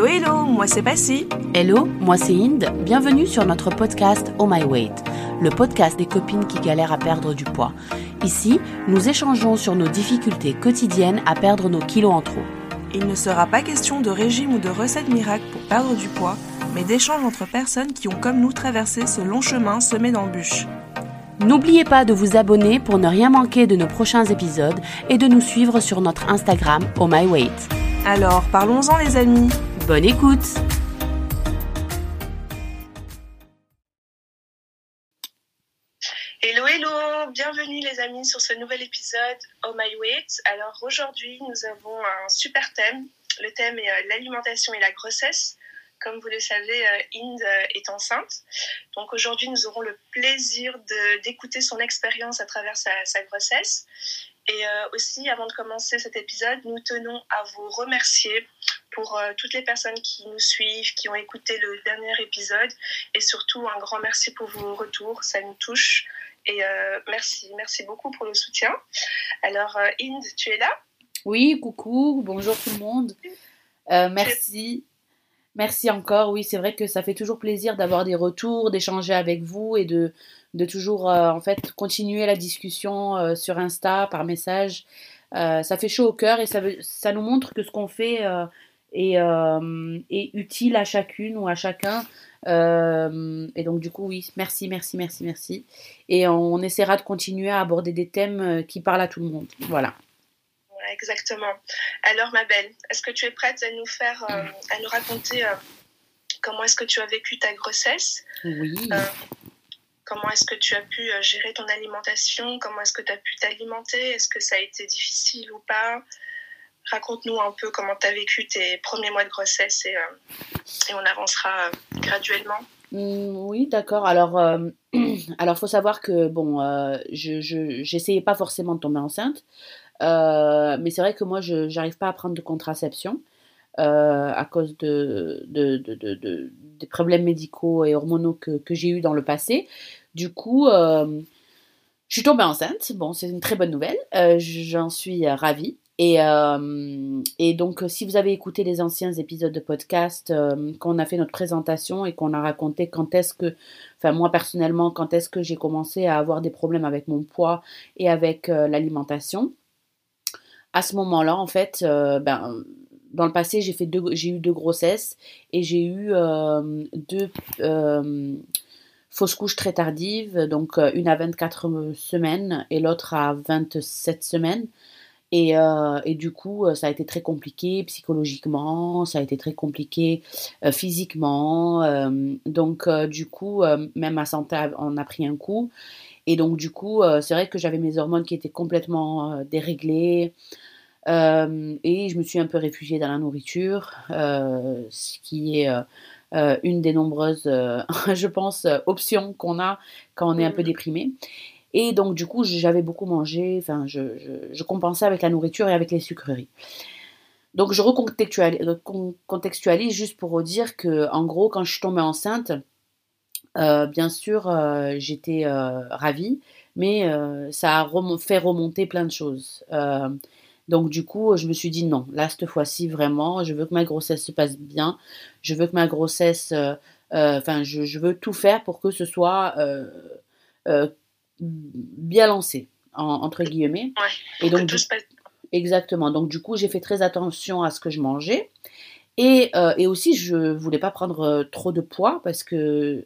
Hello hello, moi c'est Passy. Hello, moi c'est Inde. Bienvenue sur notre podcast Oh My Weight, le podcast des copines qui galèrent à perdre du poids. Ici, nous échangeons sur nos difficultés quotidiennes à perdre nos kilos en trop. Il ne sera pas question de régime ou de recette miracle pour perdre du poids, mais d'échanges entre personnes qui ont comme nous traversé ce long chemin semé d'embûches. N'oubliez pas de vous abonner pour ne rien manquer de nos prochains épisodes et de nous suivre sur notre Instagram Oh My Weight. Alors, parlons-en les amis. Bonne écoute Hello, hello, bienvenue les amis sur ce nouvel épisode Oh My Weight. Alors aujourd'hui, nous avons un super thème. Le thème est euh, l'alimentation et la grossesse. Comme vous le savez, euh, Inde euh, est enceinte. Donc aujourd'hui, nous aurons le plaisir d'écouter son expérience à travers sa, sa grossesse. Et euh, aussi, avant de commencer cet épisode, nous tenons à vous remercier pour euh, toutes les personnes qui nous suivent, qui ont écouté le dernier épisode. Et surtout, un grand merci pour vos retours. Ça nous touche. Et euh, merci, merci beaucoup pour le soutien. Alors, Inde, tu es là? Oui, coucou, bonjour tout le monde. Euh, merci. Merci encore. Oui, c'est vrai que ça fait toujours plaisir d'avoir des retours, d'échanger avec vous et de, de toujours euh, en fait continuer la discussion euh, sur Insta par message. Euh, ça fait chaud au cœur et ça, veut- ça nous montre que ce qu'on fait est, est utile à chacune ou à chacun. Et donc du coup oui, merci, merci, merci, merci. Et on, on essaiera de continuer à aborder des thèmes qui parlent à tout le monde. Voilà. Ouais, Exactement. Alors, ma belle, est-ce que tu es prête à nous faire, à nous raconter comment est-ce que tu as vécu ta grossesse? Oui. Comment est-ce que tu as pu euh, gérer ton alimentation Comment est-ce que tu as pu t'alimenter Est-ce que ça a été difficile ou pas? Raconte-nous un peu comment tu as vécu tes premiers mois de grossesse et, euh, et on avancera euh, graduellement. Mm, Oui, d'accord. Alors, euh, alors, faut savoir que bon, je, je, j'essayais pas forcément de tomber enceinte, mais c'est vrai que moi, je j'arrive pas à prendre de contraception à cause de, de, de- de- des problèmes médicaux et hormonaux que, que j'ai eu dans le passé. Du coup, euh, je suis tombée enceinte. Bon, c'est une très bonne nouvelle. Euh, j'en suis euh, ravie. Et, donc, si vous avez écouté les anciens épisodes de podcast, qu'on a fait notre présentation et qu'on a raconté quand est-ce que, enfin moi personnellement, quand est-ce que j'ai commencé à avoir des problèmes avec mon poids et avec l'alimentation, à ce moment-là, en fait, ben, dans le passé, j'ai eu deux grossesses et j'ai eu deux fausses couches très tardives, donc euh, une à 24 semaines et l'autre à 27 semaines. Et, euh, et du coup, euh, ça a été très compliqué psychologiquement, ça a été très compliqué physiquement. donc, du coup, même ma santé en a pris un coup. Et donc, du coup, c'est vrai que j'avais mes hormones qui étaient complètement déréglées. Et je me suis un peu réfugiée dans la nourriture, ce qui est euh, une des nombreuses, euh, je pense, euh, options qu'on a quand on est un peu Mhm. déprimé. Et donc, du coup, j'avais beaucoup mangé, enfin, je, je- je compensais avec la nourriture et avec les sucreries. Donc, je recontextualise con- contextualise juste pour dire que, en gros, quand je suis tombée enceinte, euh, bien sûr, euh, j'étais euh, ravie, mais ça a fait remonter plein de choses. Donc, du coup, je me suis dit non, là, cette fois-ci, vraiment, je veux que ma grossesse se passe bien. Je veux que ma grossesse, euh, euh, enfin, je, je veux tout faire pour que ce soit euh, bien lancé, en- entre guillemets. Ouais, Et que donc, tout du se passe Exactement. Donc, du coup, j'ai fait très attention à ce que je mangeais. Et, et aussi, je voulais pas prendre trop de poids parce que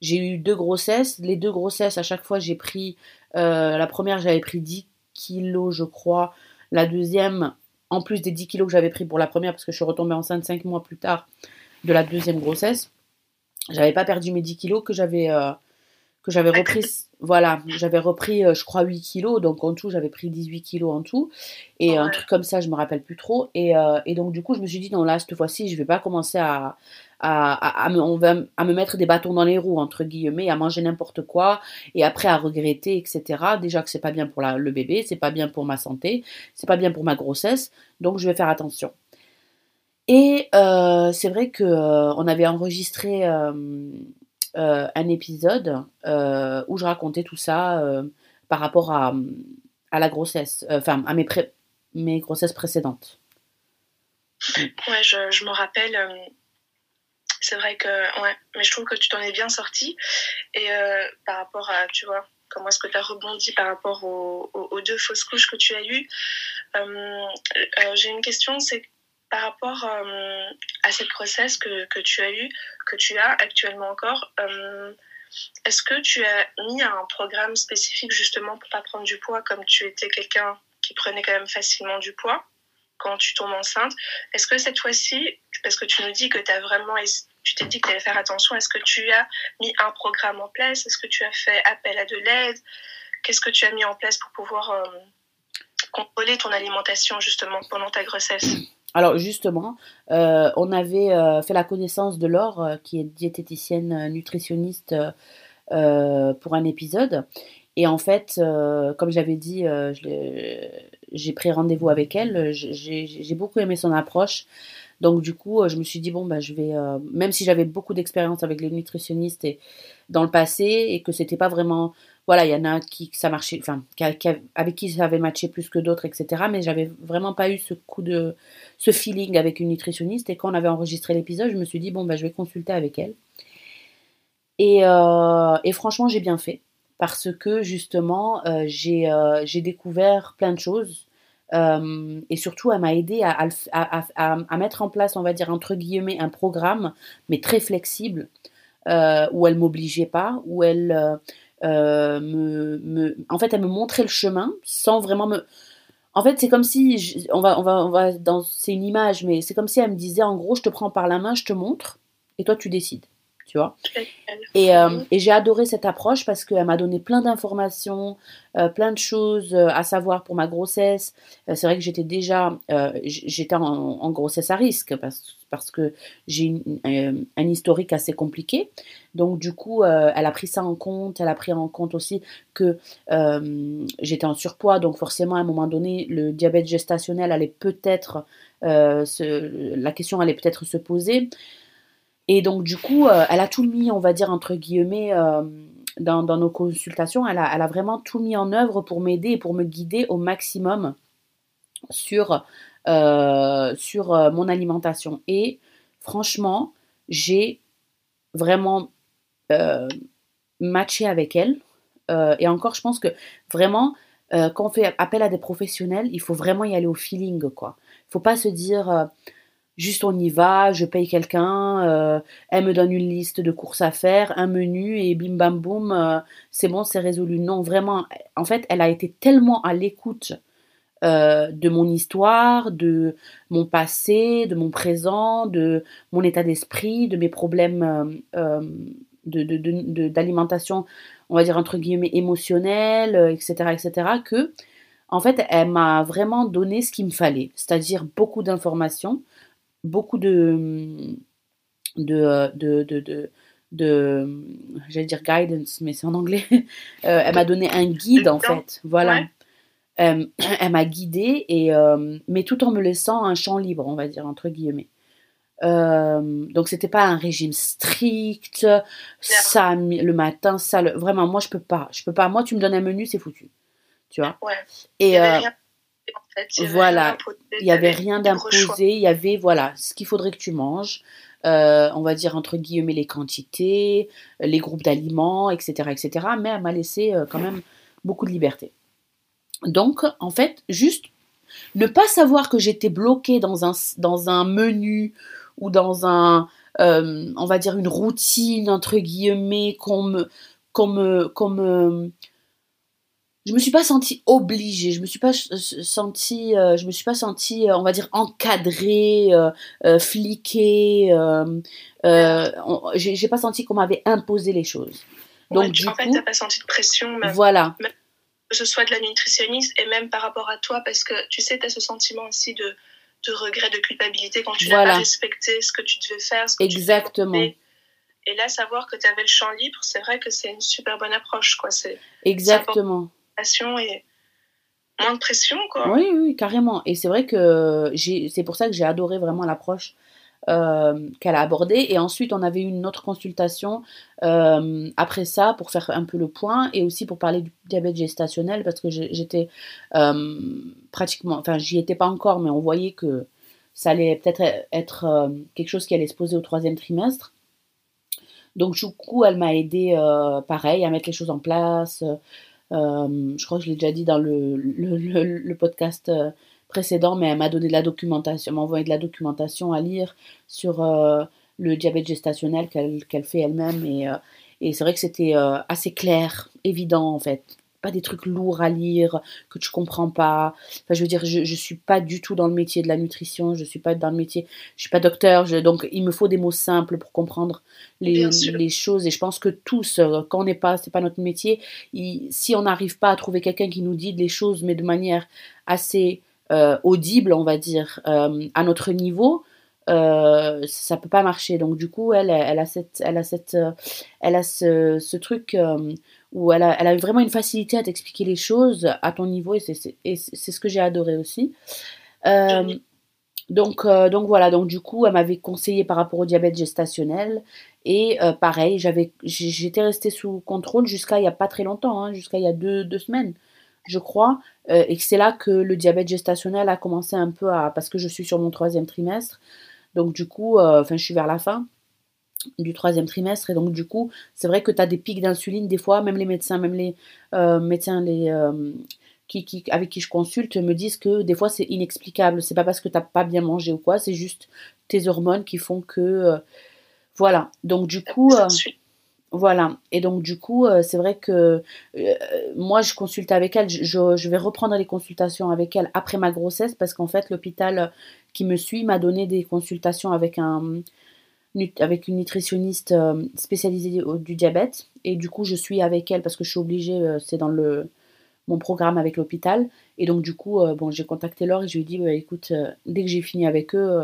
j'ai eu deux grossesses. Les deux grossesses, à chaque fois, j'ai pris. la première, j'avais pris 10 kilos, je crois. La deuxième, en plus des 10 kilos que j'avais pris pour la première, parce que je suis retombée enceinte 5 mois plus tard de la deuxième grossesse, j'avais pas perdu mes 10 kilos que j'avais. euh, que j'avais repris, voilà, j'avais repris, euh, je crois, 8 kilos, donc en tout, j'avais pris 18 kilos en tout, et un Ouais. truc comme ça, je me rappelle plus trop, et, euh, et donc du coup, je me suis dit, non, là, cette fois-ci, je vais pas commencer à, à, à, à me, on va, à me mettre des bâtons dans les roues, entre guillemets, à manger n'importe quoi, et après à regretter, etc. Déjà que c'est pas bien pour la, le bébé, c'est pas bien pour ma santé, c'est pas bien pour ma grossesse, donc je vais faire attention. Et euh, c'est vrai que euh, on avait enregistré euh, un épisode euh, où je racontais tout ça euh, par rapport à, à la grossesse, enfin à mes, grossesses précédentes. Ouais, je, je me rappelle. C'est vrai que, ouais, mais je trouve que tu t'en es bien sorti. Et par rapport à, tu vois, comment est-ce que tu as rebondi par rapport aux, aux, deux fausses couches que tu as eues, j'ai une question, c'est par rapport à cette grossesse que, que, tu as eue, que tu as actuellement encore, est-ce que tu as mis un programme spécifique justement pour pas prendre du poids comme tu étais quelqu'un qui prenait quand même facilement du poids quand tu tombes enceinte? Est-ce que cette fois-ci, parce que tu nous dis que tu as vraiment tu t'es dit que tu allais faire attention. Est-ce que tu as mis un programme en place? Est-ce que tu as fait appel à de l'aide? Qu'est-ce que tu as mis en place pour pouvoir euh, contrôler ton alimentation justement pendant ta grossesse? Alors justement, euh, on avait euh, fait la connaissance de Laure, qui est diététicienne nutritionniste pour un épisode. Et en fait, comme j'avais dit, j'ai pris rendez-vous avec elle. J'ai beaucoup aimé son approche. Donc du coup, euh, je me suis dit bon bah je vais, euh, même si j'avais beaucoup d'expérience avec les nutritionnistes dans le passé et que c'était pas vraiment, voilà, il y en a qui ça marchait, enfin avec qui ça avait matché plus que d'autres, etc. Mais j'avais vraiment pas eu ce coup de, ce feeling avec une nutritionniste. Et quand on avait enregistré l'épisode, je me suis dit bon bah je vais consulter avec elle. Et, euh, et franchement, j'ai bien fait parce que justement, j'ai découvert plein de choses euh, et surtout, elle m'a aidé à, à, mettre en place, on va dire, entre guillemets, un programme, mais très flexible, euh, où elle m'obligeait pas, où elle euh, me, En fait, elle me montrait le chemin sans vraiment me. En fait, c'est comme si. on va, on va, on va dans. C'est une image, mais c'est comme si elle me disait, en gros, je te prends par la main, je te montre, et toi, tu décides tu vois. Et, euh, et j'ai adoré cette approche parce qu'elle m'a donné plein d'informations, euh, plein de choses euh, à savoir pour ma grossesse. c'est vrai que j'étais déjà, j'étais en, grossesse à risque parce, parce que j'ai un historique assez compliqué. Donc du coup, elle a pris ça en compte. Elle a pris en compte aussi que j'étais en surpoids, donc forcément à un moment donné, le diabète gestationnel allait peut-être, la question allait peut-être se poser. Et donc, du coup, euh, elle a tout mis, on va dire, entre guillemets, euh, dans, nos consultations. Elle a, elle a, vraiment tout mis en œuvre pour m'aider et pour me guider au maximum sur, euh, sur mon alimentation. Et franchement, j'ai vraiment matché avec elle. et encore, je pense que vraiment, quand on fait appel à des professionnels, il faut vraiment y aller au feeling, quoi. Il ne faut pas se dire Juste on y va, je paye quelqu'un, euh, elle me donne une liste de courses à faire, un menu et bim bam boum, euh, c'est bon, c'est résolu. Non, vraiment, en fait, elle a été tellement à l'écoute euh, de mon histoire, de mon passé, de mon présent, de mon état d'esprit, de mes problèmes d'alimentation, on va dire entre guillemets émotionnels, etc., etc., que en fait, elle m'a vraiment donné ce qu'il me fallait, c'est-à-dire beaucoup d'informations beaucoup de, de, de, de, de, j'allais dire guidance, mais c'est en anglais. Euh, elle m'a donné un guide en fait, voilà. Euh, elle m'a guidée et euh, mais tout en me laissant un champ libre, on va dire entre guillemets. donc c'était pas un régime strict, ça le matin, ça le, vraiment moi je peux pas, je peux pas. Moi tu me donnes un menu, c'est foutu, tu vois? Et voilà, il n'y avait rien d'imposé, il y avait voilà ce qu'il faudrait que tu manges, euh, on va dire entre guillemets les quantités, les groupes d'aliments, etc., etc. Mais elle m'a laissé euh, quand même beaucoup de liberté. Donc en fait, juste ne pas savoir que j'étais bloquée dans un, dans un menu ou dans un, euh, on va dire une routine entre guillemets qu'on me, qu'on me, qu'on me je me suis pas sentie obligée, je me suis pas sentie, euh, je me suis pas sentie, euh, on va dire encadrée, euh, euh fliquée. j'ai pas senti qu'on m'avait imposé les choses. Donc du en fait, t'as pas senti de pression, même, voilà. que ce soit de la nutritionniste et même par rapport à toi, parce que tu sais, tu as ce sentiment aussi de, de regret, de culpabilité quand tu n'as pas respecté ce que tu devais faire. Ce que Exactement. Tu et là, savoir que tu avais le champ libre, c'est vrai que c'est une super bonne approche. Quoi. Exactement et moins de pression, quoi. Oui, oui, carrément. Et c'est vrai que c'est pour ça que j'ai adoré vraiment l'approche euh, qu'elle a abordée. Et ensuite, on avait eu une autre consultation euh, après ça pour faire un peu le point et aussi pour parler du diabète gestationnel parce que j'étais euh, pratiquement, enfin, j'y étais pas encore, mais on voyait que ça allait peut-être être, euh, quelque chose qui allait se poser au troisième trimestre. Donc du coup, elle m'a aidé, pareil, à mettre les choses en place. Je crois que je l'ai déjà dit dans le, podcast précédent, mais elle m'a donné de la documentation, m'a envoyé de la documentation à lire sur le diabète gestationnel qu'elle fait elle-même. Et c'est vrai que c'était assez clair, évident en fait pas des trucs lourds à lire que tu comprends pas. Enfin, je veux dire, je, je suis pas du tout dans le métier de la nutrition, je suis pas dans le métier, je suis pas docteur, donc il me faut des mots simples pour comprendre les, les choses. Et je pense que tous, euh, quand on n'est pas, c'est pas notre métier, si on n'arrive pas à trouver quelqu'un qui nous dit les choses, mais de manière assez euh, audible, on va dire, euh, à notre niveau, euh, ça peut pas marcher. Donc du coup, elle, elle a cette, elle a cette, elle a ce, ce truc où elle a, elle a vraiment une facilité à t'expliquer les choses à ton niveau et c'est ce que j'ai adoré aussi. Euh, donc, euh, donc voilà, donc du coup, elle m'avait conseillé par rapport au diabète gestationnel et euh, pareil, j'avais, j'étais restée sous contrôle jusqu'à il n'y a pas très longtemps, hein, jusqu'à il y a deux, deux, semaines, je crois, et c'est là que le diabète gestationnel a commencé un peu à, parce que je suis sur mon troisième trimestre, donc du coup, enfin je suis vers la fin, du troisième trimestre. Et donc, du coup, c'est vrai que tu as des pics d'insuline des fois, même les médecins, même les euh, médecins les, euh, qui, qui, avec qui je consulte me disent que des fois c'est inexplicable. C'est pas parce que tu n'as pas bien mangé ou quoi, c'est juste tes hormones qui font que. Euh, voilà. Donc, du coup. voilà. Et donc, du coup, c'est vrai que moi, je consulte avec elle. Je, je, vais reprendre les consultations avec elle après ma grossesse parce qu'en fait, l'hôpital qui me suit m'a donné des consultations avec un avec une nutritionniste euh, spécialisée du diabète. Et du coup, je suis avec elle parce que je suis obligée, euh, c'est dans le, mon programme avec l'hôpital. Et donc, du coup, euh, bon, j'ai contacté Laure et je lui ai dit, bah, écoute, dès que j'ai fini avec eux,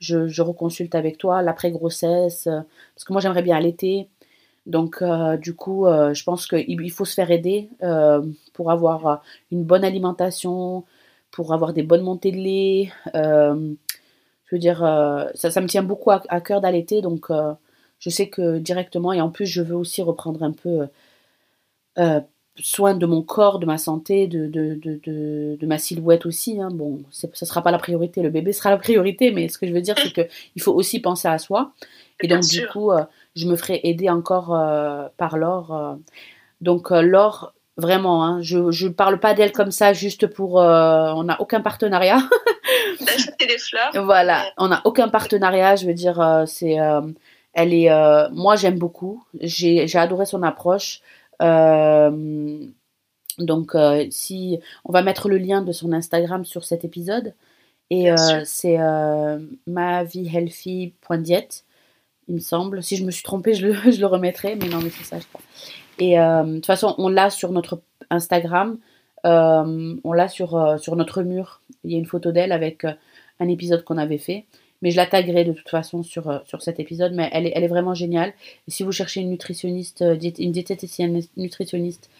je, je, reconsulte avec toi l'après-grossesse. parce que moi, j'aimerais bien allaiter. Donc, du coup, je pense qu'il faut se faire aider pour avoir une bonne alimentation, pour avoir des bonnes montées de lait je veux dire, euh, ça, ça, me tient beaucoup à, cœur d'allaiter, donc euh, je sais que directement, et en plus, je veux aussi reprendre un peu euh, soin de mon corps, de ma santé, de, de, de, de ma silhouette aussi. Hein. Bon, ça ne sera pas la priorité, le bébé sera la priorité, mais ce que je veux dire, c'est qu'il faut aussi penser à soi. Et donc, du coup, je me ferai aider encore par Laure. donc, Laure, vraiment, hein, je ne parle pas d'elle comme ça juste pour... on n'a aucun partenariat. des fleurs. Voilà, on n'a aucun partenariat, je veux dire, euh, c'est, euh, elle est, euh, moi j'aime beaucoup, j'ai, adoré son approche. donc, si on va mettre le lien de son Instagram sur cet épisode, et c'est ma vie il me semble. Si je me suis trompée, je le, je le remettrai, mais non, mais c'est ça, je crois. Et de toute façon, on l'a sur notre Instagram. On l'a sur, sur notre mur. Il y a une photo d'elle avec un épisode qu'on avait fait. Mais je la taguerai de toute façon sur, euh, sur cet épisode. Mais elle est, elle est vraiment géniale. Et si vous cherchez une nutritionniste, euh, une diététicienne nutritionniste,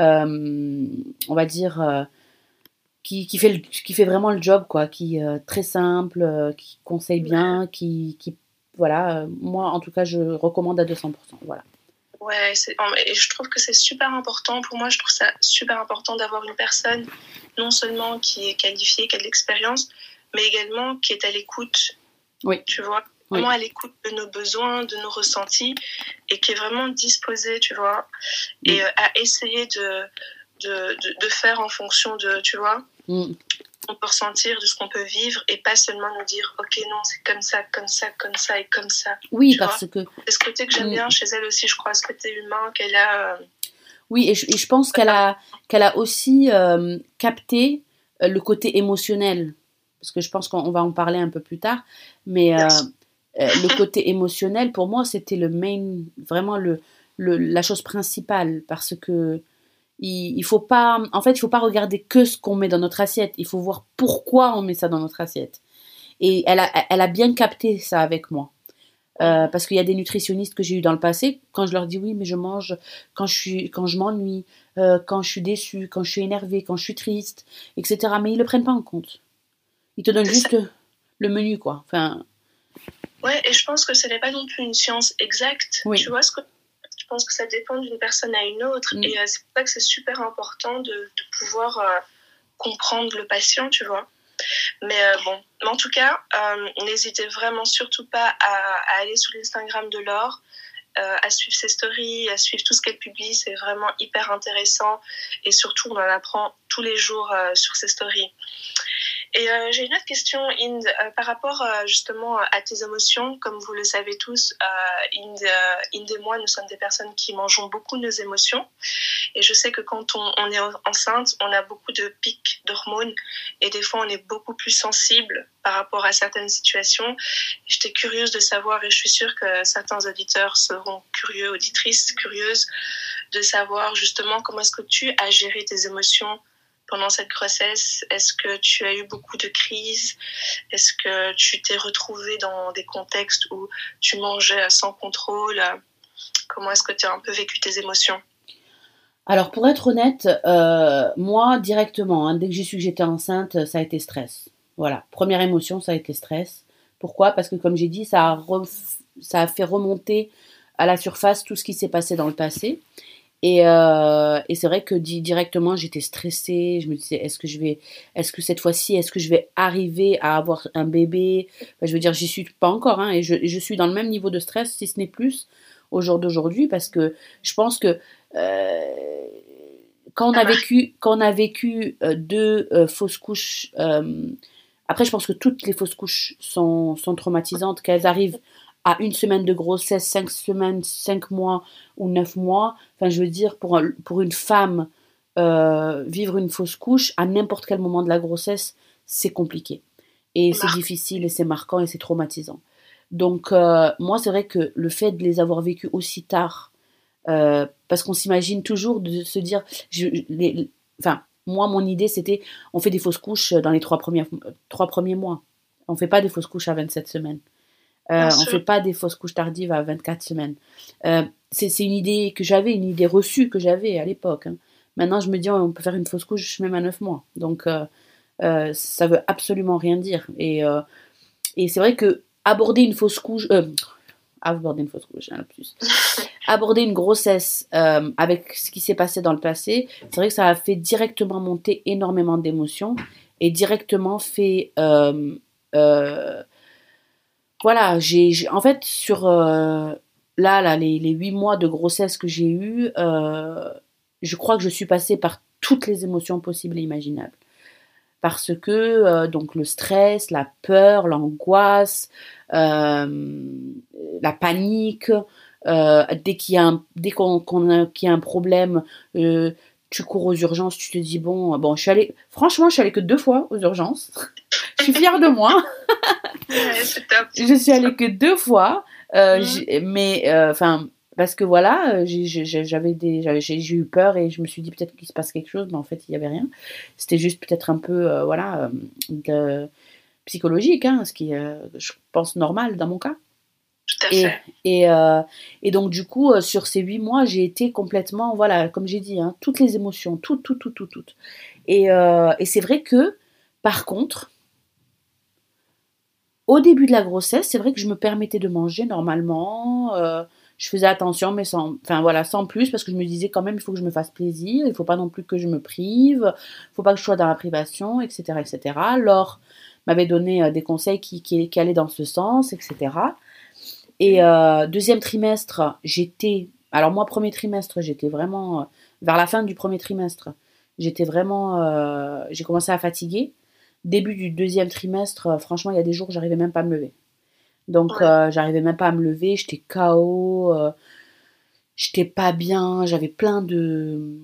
euh, on va dire, qui, qui, fait qui fait vraiment le job, quoi, qui est très simple, qui conseille bien, qui, qui, voilà, moi en tout cas, je recommande à 200%. Voilà. Ouais, et je trouve que c'est super important. Pour moi, je trouve ça super important d'avoir une personne non seulement qui est qualifiée, qui a de l'expérience, mais également qui est à l'écoute. Oui. Tu vois, vraiment à l'écoute de nos besoins, de nos ressentis, et qui est vraiment disposé, tu vois, et euh, à essayer de, de, de, faire en fonction de, tu vois, mm. on peut ressentir, de ce qu'on peut vivre, et pas seulement nous dire, ok, non, c'est comme ça, comme ça, comme ça et comme ça. Oui, parce que. C'est ce côté que j'aime mm. bien chez elle aussi, je crois, ce côté humain qu'elle a. Euh, oui, et je, pense qu'elle a, qu'elle a aussi euh, capté le côté émotionnel parce que je pense qu'on va en parler un peu plus tard, mais euh, euh, le côté émotionnel, pour moi, c'était le main, vraiment le, la chose principale, parce que il, faut pas, en fait, il faut pas regarder que ce qu'on met dans notre assiette, il faut voir pourquoi on met ça dans notre assiette. Et elle a, elle a bien capté ça avec moi. Euh, parce qu'il y a des nutritionnistes que j'ai eu dans le passé, quand je leur dis oui, mais je mange quand je suis, quand je m'ennuie, quand je suis déçue, quand je suis énervée, quand je suis triste, etc. Mais ils le prennent pas en compte. Il te donne juste le menu, quoi. Enfin... Ouais, et je pense que ce n'est pas non plus une science exacte. Tu vois ce que je pense que ça dépend d'une personne à une autre. Mm. Et euh, c'est pour ça que c'est super important de, de pouvoir euh, comprendre le patient, tu vois. Mais bon, en tout cas, n'hésitez vraiment surtout pas à, aller sur l'Instagram de Laure. à suivre ses stories, à suivre tout ce qu'elle publie. C'est vraiment hyper intéressant et surtout, on en apprend tous les jours sur ses stories. Et euh, j'ai une autre question, Inde, euh, par rapport euh, justement à tes émotions. Comme vous le savez tous, Inde, et moi, nous sommes des personnes qui mangeons beaucoup nos émotions. Et je sais que quand on, on est enceinte, on a beaucoup de pics d'hormones et des fois, on est beaucoup plus sensible par rapport à certaines situations. J'étais curieuse de savoir, et je suis sûre que certains auditeurs seront curieux, auditrices curieuses, de savoir justement comment est-ce que tu as géré tes émotions pendant cette grossesse Est-ce que tu as eu beaucoup de crises? Est-ce que tu t'es retrouvé dans des contextes où tu mangeais sans contrôle? Comment est-ce que tu as un peu vécu tes émotions? Alors pour être honnête, euh, moi directement, hein, dès que j'ai su que j'étais enceinte, ça a été stress. Voilà, première émotion, ça a été stress. Pourquoi? Parce que comme j'ai dit, ça a fait remonter à la surface tout ce qui s'est passé dans le passé. Et, euh, et c'est vrai que directement, j'étais stressée. Je me disais, est-ce que je vais, est-ce que cette fois-ci, est-ce que je vais arriver à avoir un bébé? Je veux dire, j'y suis pas encore, hein, et je, je, suis dans le même niveau de stress, si ce n'est plus, au jour d'aujourd'hui, parce que je pense que euh, quand on a vécu, quand on a vécu euh, deux fausses couches, après, je pense que toutes les fausses couches sont, sont traumatisantes, qu'elles arrivent à une semaine de grossesse, cinq semaines, cinq mois ou neuf mois. Enfin, je veux dire, pour, pour une femme, euh, vivre une fausse couche à n'importe quel moment de la grossesse, c'est compliqué. Et c'est difficile et c'est marquant et c'est traumatisant. Donc, euh, moi, c'est vrai que le fait de les avoir vécues aussi tard, euh, parce qu'on s'imagine toujours de se dire, je, les, enfin, moi, mon idée, c'était, on fait des fausses couches dans les trois premiers, trois premiers mois. On ne fait pas des fausses couches à 27 semaines. Euh, on ne fait pas des fausses couches tardives à 24 semaines. Euh, c'est une idée que j'avais, une idée reçue que j'avais à l'époque. Hein. Maintenant, je me dis, on peut faire une fausse couche même à 9 mois. Donc, euh, euh, ça veut absolument rien dire. Et, et c'est vrai que aborder une fausse couche. aborder une fausse couche, hein, plus. aborder une grossesse avec ce qui s'est passé dans le passé, c'est vrai que ça a fait directement monter énormément d'émotions et directement fait voilà, j'ai, en fait, sur euh, là, les, huit mois de grossesse que j'ai eu, euh, je crois que je suis passée par toutes les émotions possibles et imaginables. Parce que, euh, donc, le stress, la peur, l'angoisse, la panique, dès qu'il y a un problème, tu cours aux urgences, tu te dis bon, bon, je suis allée, franchement, je suis allée que deux fois aux urgences. je suis fière de moi. top. Je suis allée que deux fois, euh, mhm. mais euh, enfin. parce que voilà, j'avais des, j'ai eu peur et je me suis dit peut-être qu'il se passe quelque chose, mais en fait il n'y avait rien. C'était juste peut-être un peu, euh, voilà, de, psychologique, hein, ce qui, est, je pense, normal dans mon cas. Tout à fait. Et, et, donc, du coup, sur ces huit mois, j'ai été complètement, voilà, comme j'ai dit, hein, toutes les émotions, toutes, toutes, toutes, toutes, toutes. Et, et c'est vrai que, par contre, au début de la grossesse, c'est vrai que je me permettais de manger normalement. Euh, je faisais attention, mais sans, enfin voilà, sans plus, parce que je me disais quand même, il faut que je me fasse plaisir, il faut pas non plus que je me prive, il faut pas que je sois dans la privation, etc., etc. Laure m'avait donné euh, des conseils qui, qui, allaient dans ce sens, etc. Et euh, deuxième trimestre, j'étais, alors moi premier trimestre, j'étais vraiment vers la fin du premier trimestre, j'étais vraiment, j'ai commencé à fatiguer début du deuxième trimestre, euh, franchement, il y a des jours, j'arrivais même pas à me lever. Donc, euh, j'arrivais même pas à me lever, j'étais KO, euh, j'étais pas bien, j'avais plein de.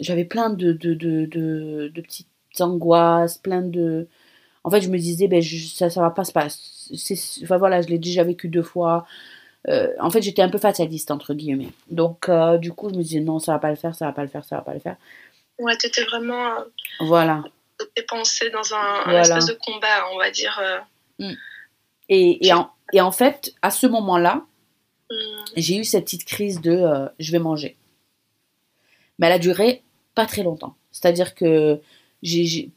J'avais plein de, de, de, de, petites angoisses, plein de. En fait, je me disais, ben, ça, ça va pas se passer. Enfin voilà, je l'ai déjà vécu deux fois. en fait, j'étais un peu fataliste, entre guillemets. Donc, du coup, je me disais, non, ça va pas le faire, ça va pas le faire, ça va pas le faire. Ouais, t'étais vraiment. Voilà tes pensées dans un, espèce de combat, on va dire. Euh. Mm. Et, et, en, et, en, fait, à ce moment-là, mm. j'ai eu cette petite crise de euh, je vais manger. Mais elle a duré pas très longtemps. C'est-à-dire que j'ai,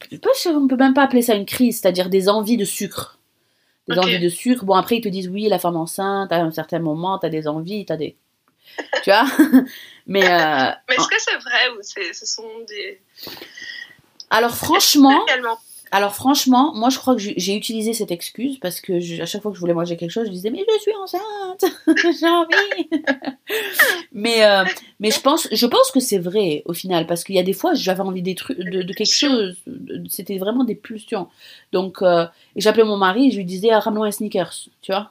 on peut même pas appeler ça une crise, c'est-à-dire des envies de sucre. Des envies de sucre. Bon, après, ils te disent oui, la femme enceinte, à un certain moment, tu as des envies, tu as des. tu vois? Mais. Euh, Mais est-ce que c'est vrai ou ce sont des. Alors franchement, alors franchement, moi je crois que j'ai utilisé cette excuse parce que à chaque fois que je voulais manger quelque chose, je disais mais je suis enceinte, j'ai envie. mais euh, mais je pense je pense que c'est vrai au final parce qu'il y a des fois j'avais envie des trucs de, quelque chose, c'était vraiment des pulsions. Donc euh, j'appelais mon mari et je lui disais ah, ramène un sneakers, tu vois.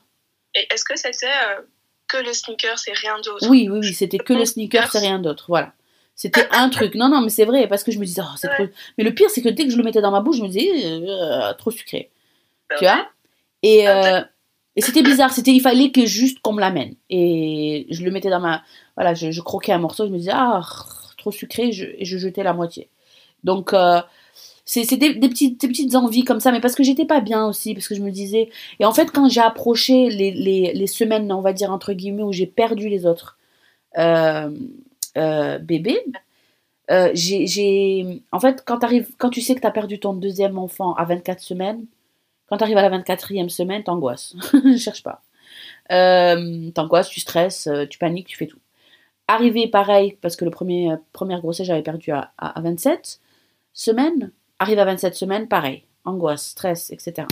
Et est-ce que c'était euh, que le sneakers et rien d'autre? Oui oui oui, c'était que le sneakers et rien d'autre, voilà. C'était un truc. Non, non, mais c'est vrai, parce que je me disais, oh, c'est trop. Mais le pire, c'est que dès que je le mettais dans ma bouche, je me disais, euh, trop sucré. Ben tu vois Et, ah, euh, et c'était bizarre. C'était, il fallait que juste qu'on me l'amène. Et je le mettais dans ma. Voilà, je, croquais un morceau, je me disais, ah, trop sucré, je, et je jetais la moitié. Donc, euh, c'était des, petites, des petites envies comme ça, mais parce que j'étais pas bien aussi, parce que je me disais. Et en fait, quand j'ai approché les, les, les, semaines, on va dire, entre guillemets, où j'ai perdu les autres. Euh, euh, bébé, euh, j'ai, en fait, quand, quand tu sais que tu as perdu ton deuxième enfant à 24 semaines, quand tu arrives à la 24e semaine, t'angoisses. Je cherche pas. Euh, t'angoisses, tu stresses, tu paniques, tu fais tout. Arrivé pareil, parce que le premier première grossesse, j'avais perdu à, à, 27 semaines. Arrive à 27 semaines, pareil. Angoisse, stress, etc.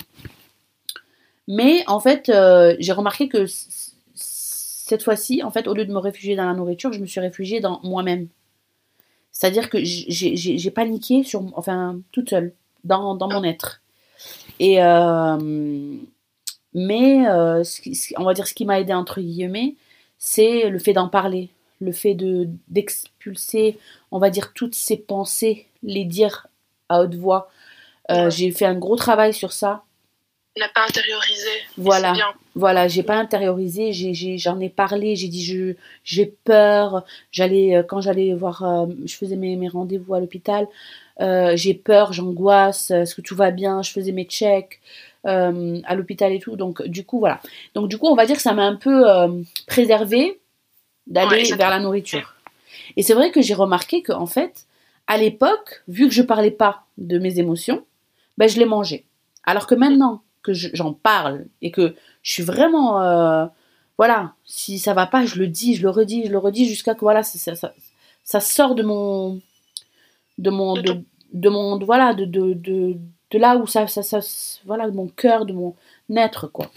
Mais en fait, j'ai remarqué que cette fois-ci, en fait, au lieu de me réfugier dans la nourriture, je me suis réfugiée dans moi-même. C'est-à-dire que j'ai paniqué sur, enfin, toute seule, dans, mon être. Et euh, mais euh, on va dire ce qui m'a aidé entre guillemets, c'est le fait d'en parler, le fait de d'expulser, on va dire toutes ces pensées, les dire à haute voix. Euh, j'ai fait un gros travail sur ça n'a pas intériorisé. Voilà, voilà, j'ai pas intériorisé, j'en ai, parlé, j'ai dit je j'ai peur. J'allais euh, quand j'allais voir, euh, je faisais mes, mes rendez-vous à l'hôpital, euh, j'ai peur, j'angoisse. Est-ce que tout va bien? Je faisais mes checks à l'hôpital et tout. Donc du coup voilà. Donc du coup on va dire que ça m'a un peu préservé d'aller vers la nourriture. Et c'est vrai que j'ai remarqué que en fait à l'époque, vu que je parlais pas de mes émotions, ben je les mangeais. Alors que maintenant, que j'en parle et que je suis vraiment euh, voilà si ça va pas je le dis je le redis je le redis jusqu'à que voilà ça, ça, ça, sort de mon de mon de, de mon voilà de, de, de, de là où ça, ça, ça voilà de mon cœur de mon être quoi.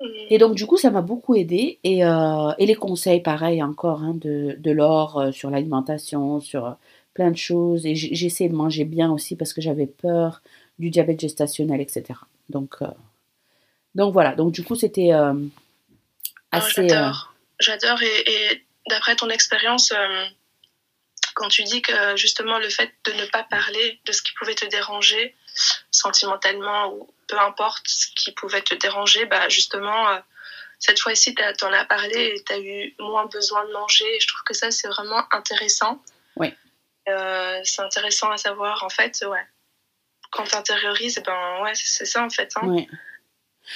Mmh. et donc du coup ça m'a beaucoup aidé et, euh, et les conseils pareil encore hein, de, de l'or euh, sur l'alimentation sur plein de choses et j'essaie de manger bien aussi parce que j'avais peur du diabète gestationnel etc donc, euh, donc voilà. Donc du coup, c'était euh, assez. J'adore. Euh, J'adore. Et, d'après ton expérience, quand tu dis que justement le fait de ne pas parler de ce qui pouvait te déranger sentimentalement ou peu importe ce qui pouvait te déranger, bah justement, cette fois-ci, tu en as parlé et tu as eu moins besoin de manger. Et je trouve que ça, c'est vraiment intéressant. Oui. c'est intéressant à savoir, en fait, ouais quand tu intériorises, ben ouais, c'est ça en fait. Hein.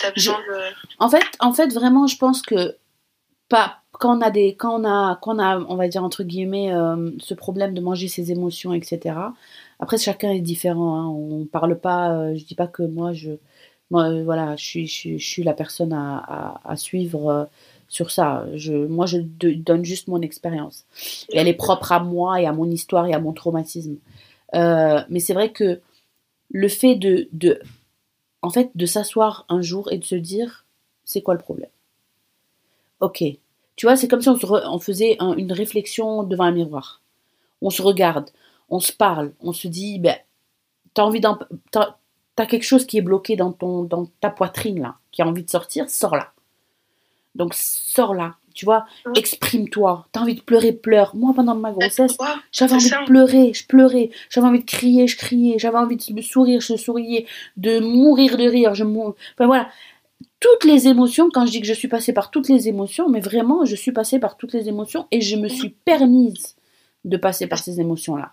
As besoin de... En fait, en fait, vraiment, je pense que pas quand on a des, quand on a, quand on a, on va dire entre guillemets, euh, ce problème de manger ses émotions, etc. Après, chacun est différent. Hein. On parle pas. Euh, je dis pas que moi, je, moi, euh, voilà, je suis, je, suis la personne à, à, suivre sur ça. Je, moi, je donne juste mon expérience. Et elle est propre à moi et à mon histoire et à mon traumatisme. mais c'est vrai que le fait de, de en fait, de s'asseoir un jour et de se dire, c'est quoi le problème? Ok. Tu vois, c'est comme si on, faisait une réflexion devant un miroir. On se regarde, on se parle, on se dit, ben, t'as envie d'en, t'as, as quelque chose qui est bloqué dans ton, dans ta poitrine là, qui a envie de sortir, sors là. Donc sors là. Tu vois, exprime-toi. T'as envie de pleurer, pleure. Moi, pendant ma grossesse, j'avais envie de pleurer, je pleurais. J'avais envie de crier, je criais. J'avais envie de sourire, je souriais. De mourir de rire, je mourais. Enfin voilà. Toutes les émotions, quand je dis que je suis passée par toutes les émotions, mais vraiment, je suis passée par toutes les émotions et je me suis permise de passer par ces émotions-là.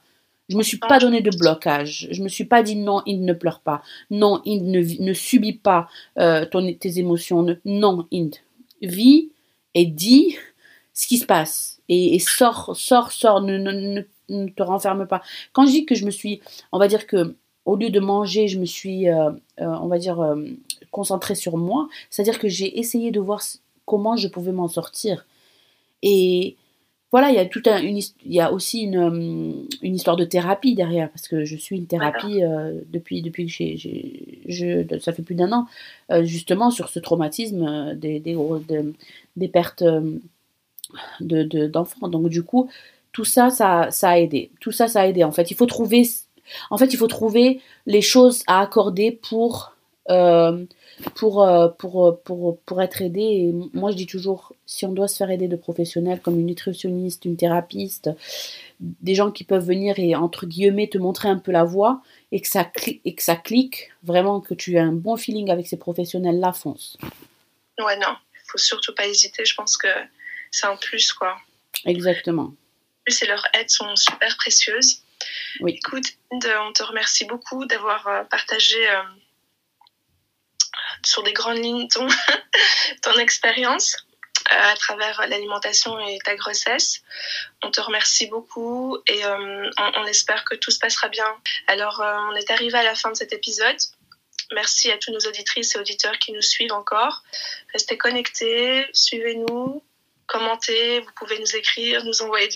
Je me suis pas donné de blocage. Je me suis pas dit non, il ne pleure pas. Non, il ne, ne subit pas euh, ton, tes émotions. non, Inde. Vis et dis ce qui se passe. Et, sors, sors, sors, ne, ne, ne, te renferme pas. Quand je dis que je me suis, on va dire que au lieu de manger, je me suis, euh, euh, on va dire, euh, concentrée sur moi, c'est-à-dire que j'ai essayé de voir comment je pouvais m'en sortir. Et voilà, il y a tout un, une, il y a aussi une, une, histoire de thérapie derrière, parce que je suis une thérapie depuis, depuis que j'ai, je, ça fait plus d'un an, justement sur ce traumatisme des, des, des pertes de, d'enfants. Donc du coup, tout ça, ça, ça a aidé. Tout ça, ça a aidé. En fait, il faut trouver, en fait, il faut trouver les choses à accorder pour, euh, pour, euh, pour, pour, pour, être aidé. Et moi, je dis toujours, si on doit se faire aider de professionnels comme une nutritionniste, une thérapeute, des gens qui peuvent venir et entre guillemets te montrer un peu la voie et que ça, et que ça clique, vraiment que tu as un bon feeling avec ces professionnels-là, fonce. Ouais, non, il faut surtout pas hésiter. Je pense que c'est un plus, quoi. Exactement. Plus et leurs aides sont super précieuses. Oui. Écoute, on te remercie beaucoup d'avoir euh, partagé euh, sur des grandes lignes ton, ton expérience euh, à travers l'alimentation et ta grossesse. On te remercie beaucoup et on, on, espère que tout se passera bien. Alors, on est arrivé à la fin de cet épisode. Merci à tous nos auditrices et auditeurs qui nous suivent encore. Restez connectés, suivez-nous, commenter, vous pouvez nous écrire, nous envoyer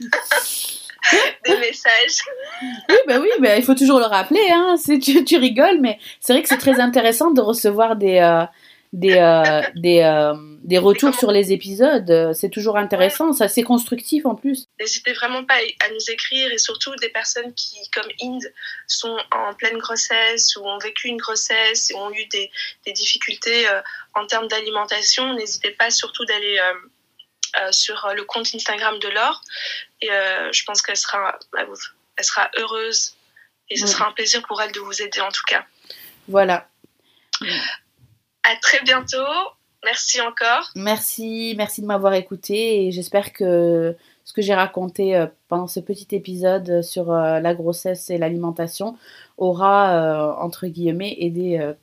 des messages. Oui, bah oui, bah, il faut toujours le rappeler. Hein. Tu, tu rigoles, mais c'est vrai que c'est très intéressant de recevoir des, euh, des, euh, des, euh, des, retours sur les épisodes. C'est toujours intéressant, ça c'est constructif en plus. N'hésitez vraiment pas à nous écrire et surtout des personnes qui, comme Inde, sont en pleine grossesse ou ont vécu une grossesse et ont eu des, des difficultés en termes d'alimentation. N'hésitez pas surtout d'aller euh, sur le compte Instagram de Laure. Et euh, je pense qu'elle sera, elle sera heureuse et ce sera un plaisir pour elle de vous aider en tout cas. Voilà. À très bientôt. Merci encore. Merci, merci de m'avoir écouté et j'espère que ce que j'ai raconté euh, pendant ce petit épisode sur la grossesse et l'alimentation aura, entre guillemets, aidé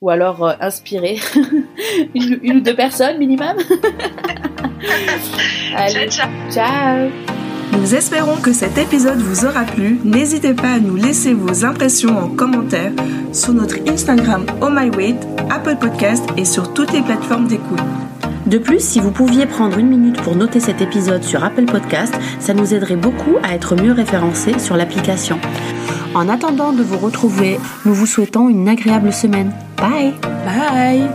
ou alors inspiré une, une, ou deux personnes minimum. Allez, ciao, ciao. Nous espérons que cet épisode vous aura plu. N'hésitez pas à nous laisser vos impressions en commentaire sur notre Instagram Oh My Weight, Apple Podcast et sur toutes les plateformes d'écoute. De plus, si vous pouviez prendre une minute pour noter cet épisode sur Apple Podcast, ça nous aiderait beaucoup à être mieux référencés sur l'application. En attendant de vous retrouver, nous vous souhaitons une agréable semaine. Bye Bye